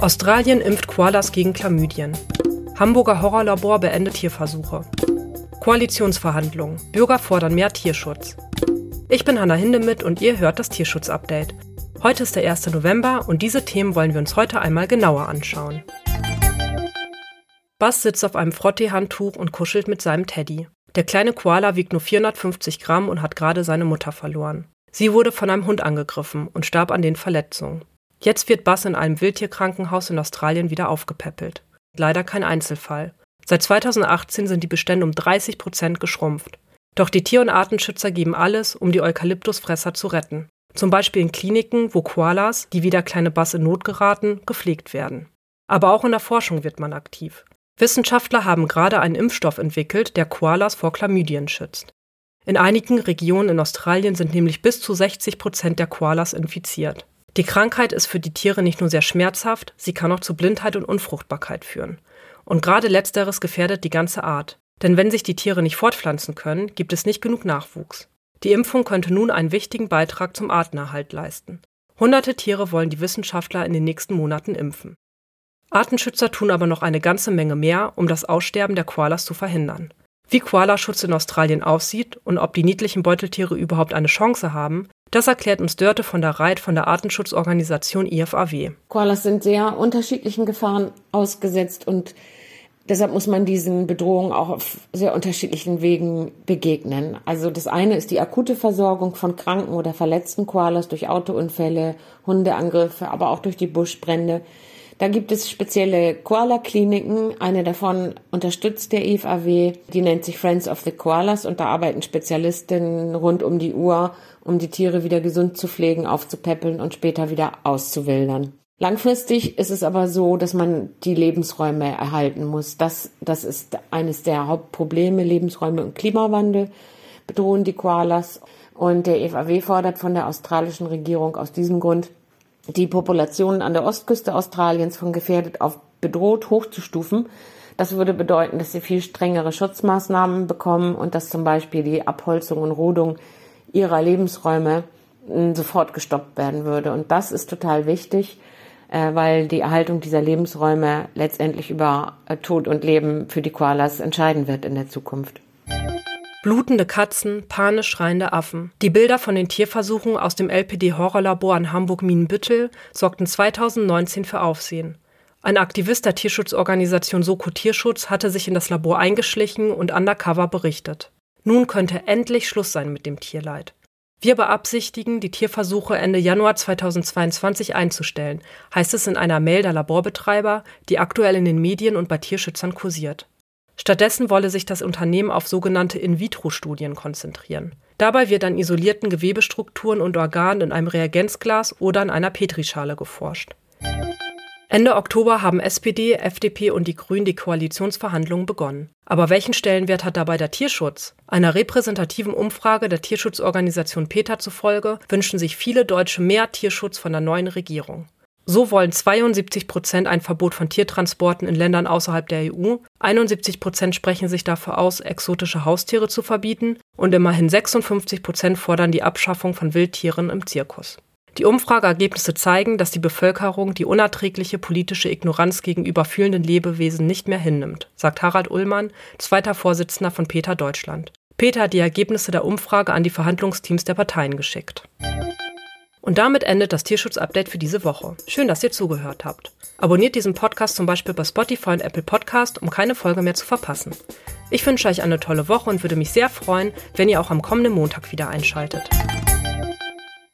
Australien impft Koalas gegen Chlamydien. Hamburger Horrorlabor beendet Tierversuche. Koalitionsverhandlungen. Bürger fordern mehr Tierschutz. Ich bin Hanna Hindemith und ihr hört das Tierschutz-Update. Heute ist der 1. November und diese Themen wollen wir uns heute einmal genauer anschauen. Bass sitzt auf einem Frottee-Handtuch und kuschelt mit seinem Teddy. Der kleine Koala wiegt nur 450 Gramm und hat gerade seine Mutter verloren. Sie wurde von einem Hund angegriffen und starb an den Verletzungen. Jetzt wird Bass in einem Wildtierkrankenhaus in Australien wieder aufgepäppelt. Leider kein Einzelfall. Seit 2018 sind die Bestände um 30 Prozent geschrumpft. Doch die Tier- und Artenschützer geben alles, um die Eukalyptusfresser zu retten. Zum Beispiel in Kliniken, wo Koalas, die wie der kleine Bass in Not geraten, gepflegt werden. Aber auch in der Forschung wird man aktiv. Wissenschaftler haben gerade einen Impfstoff entwickelt, der Koalas vor Chlamydien schützt. In einigen Regionen in Australien sind nämlich bis zu 60 Prozent der Koalas infiziert. Die Krankheit ist für die Tiere nicht nur sehr schmerzhaft, sie kann auch zu Blindheit und Unfruchtbarkeit führen. Und gerade letzteres gefährdet die ganze Art. Denn wenn sich die Tiere nicht fortpflanzen können, gibt es nicht genug Nachwuchs. Die Impfung könnte nun einen wichtigen Beitrag zum Artenerhalt leisten. Hunderte Tiere wollen die Wissenschaftler in den nächsten Monaten impfen. Artenschützer tun aber noch eine ganze Menge mehr, um das Aussterben der Koalas zu verhindern. Wie Koalaschutz in Australien aussieht und ob die niedlichen Beuteltiere überhaupt eine Chance haben, das erklärt uns Dörte von der Reit von der Artenschutzorganisation IFAW. Koalas sind sehr unterschiedlichen Gefahren ausgesetzt und deshalb muss man diesen Bedrohungen auch auf sehr unterschiedlichen Wegen begegnen. Also das eine ist die akute Versorgung von kranken oder verletzten Koalas durch Autounfälle, Hundeangriffe, aber auch durch die Buschbrände. Da gibt es spezielle Koala-Kliniken. Eine davon unterstützt der IFAW. Die nennt sich Friends of the Koalas und da arbeiten Spezialistinnen rund um die Uhr, um die Tiere wieder gesund zu pflegen, aufzupäppeln und später wieder auszuwildern. Langfristig ist es aber so, dass man die Lebensräume erhalten muss. Das, das ist eines der Hauptprobleme. Lebensräume und Klimawandel bedrohen die Koalas. Und der IFAW fordert von der australischen Regierung aus diesem Grund die Populationen an der Ostküste Australiens von gefährdet auf bedroht hochzustufen. Das würde bedeuten, dass sie viel strengere Schutzmaßnahmen bekommen und dass zum Beispiel die Abholzung und Rodung ihrer Lebensräume hm, sofort gestoppt werden würde. Und das ist total wichtig, äh, weil die Erhaltung dieser Lebensräume letztendlich über äh, Tod und Leben für die Koalas entscheiden wird in der Zukunft. Blutende Katzen, panisch schreiende Affen. Die Bilder von den Tierversuchen aus dem LPD-Horrorlabor in Hamburg-Mienbüttel sorgten 2019 für Aufsehen. Ein Aktivist der Tierschutzorganisation Soko Tierschutz hatte sich in das Labor eingeschlichen und undercover berichtet. Nun könnte endlich Schluss sein mit dem Tierleid. Wir beabsichtigen, die Tierversuche Ende Januar 2022 einzustellen, heißt es in einer Mail der Laborbetreiber, die aktuell in den Medien und bei Tierschützern kursiert. Stattdessen wolle sich das Unternehmen auf sogenannte In-vitro-Studien konzentrieren. Dabei wird an isolierten Gewebestrukturen und Organen in einem Reagenzglas oder in einer Petrischale geforscht. Ende Oktober haben SPD, FDP und die Grünen die Koalitionsverhandlungen begonnen. Aber welchen Stellenwert hat dabei der Tierschutz? Einer repräsentativen Umfrage der Tierschutzorganisation PETA zufolge wünschen sich viele Deutsche mehr Tierschutz von der neuen Regierung. So wollen 72 Prozent ein Verbot von Tiertransporten in Ländern außerhalb der EU, 71 Prozent sprechen sich dafür aus, exotische Haustiere zu verbieten und immerhin 56 Prozent fordern die Abschaffung von Wildtieren im Zirkus. Die Umfrageergebnisse zeigen, dass die Bevölkerung die unerträgliche politische Ignoranz gegenüber fühlenden Lebewesen nicht mehr hinnimmt, sagt Harald Ullmann, zweiter Vorsitzender von Peter Deutschland. Peter hat die Ergebnisse der Umfrage an die Verhandlungsteams der Parteien geschickt. Und damit endet das Tierschutz-Update für diese Woche. Schön, dass ihr zugehört habt. Abonniert diesen Podcast zum Beispiel bei Spotify und Apple Podcast, um keine Folge mehr zu verpassen. Ich wünsche euch eine tolle Woche und würde mich sehr freuen, wenn ihr auch am kommenden Montag wieder einschaltet.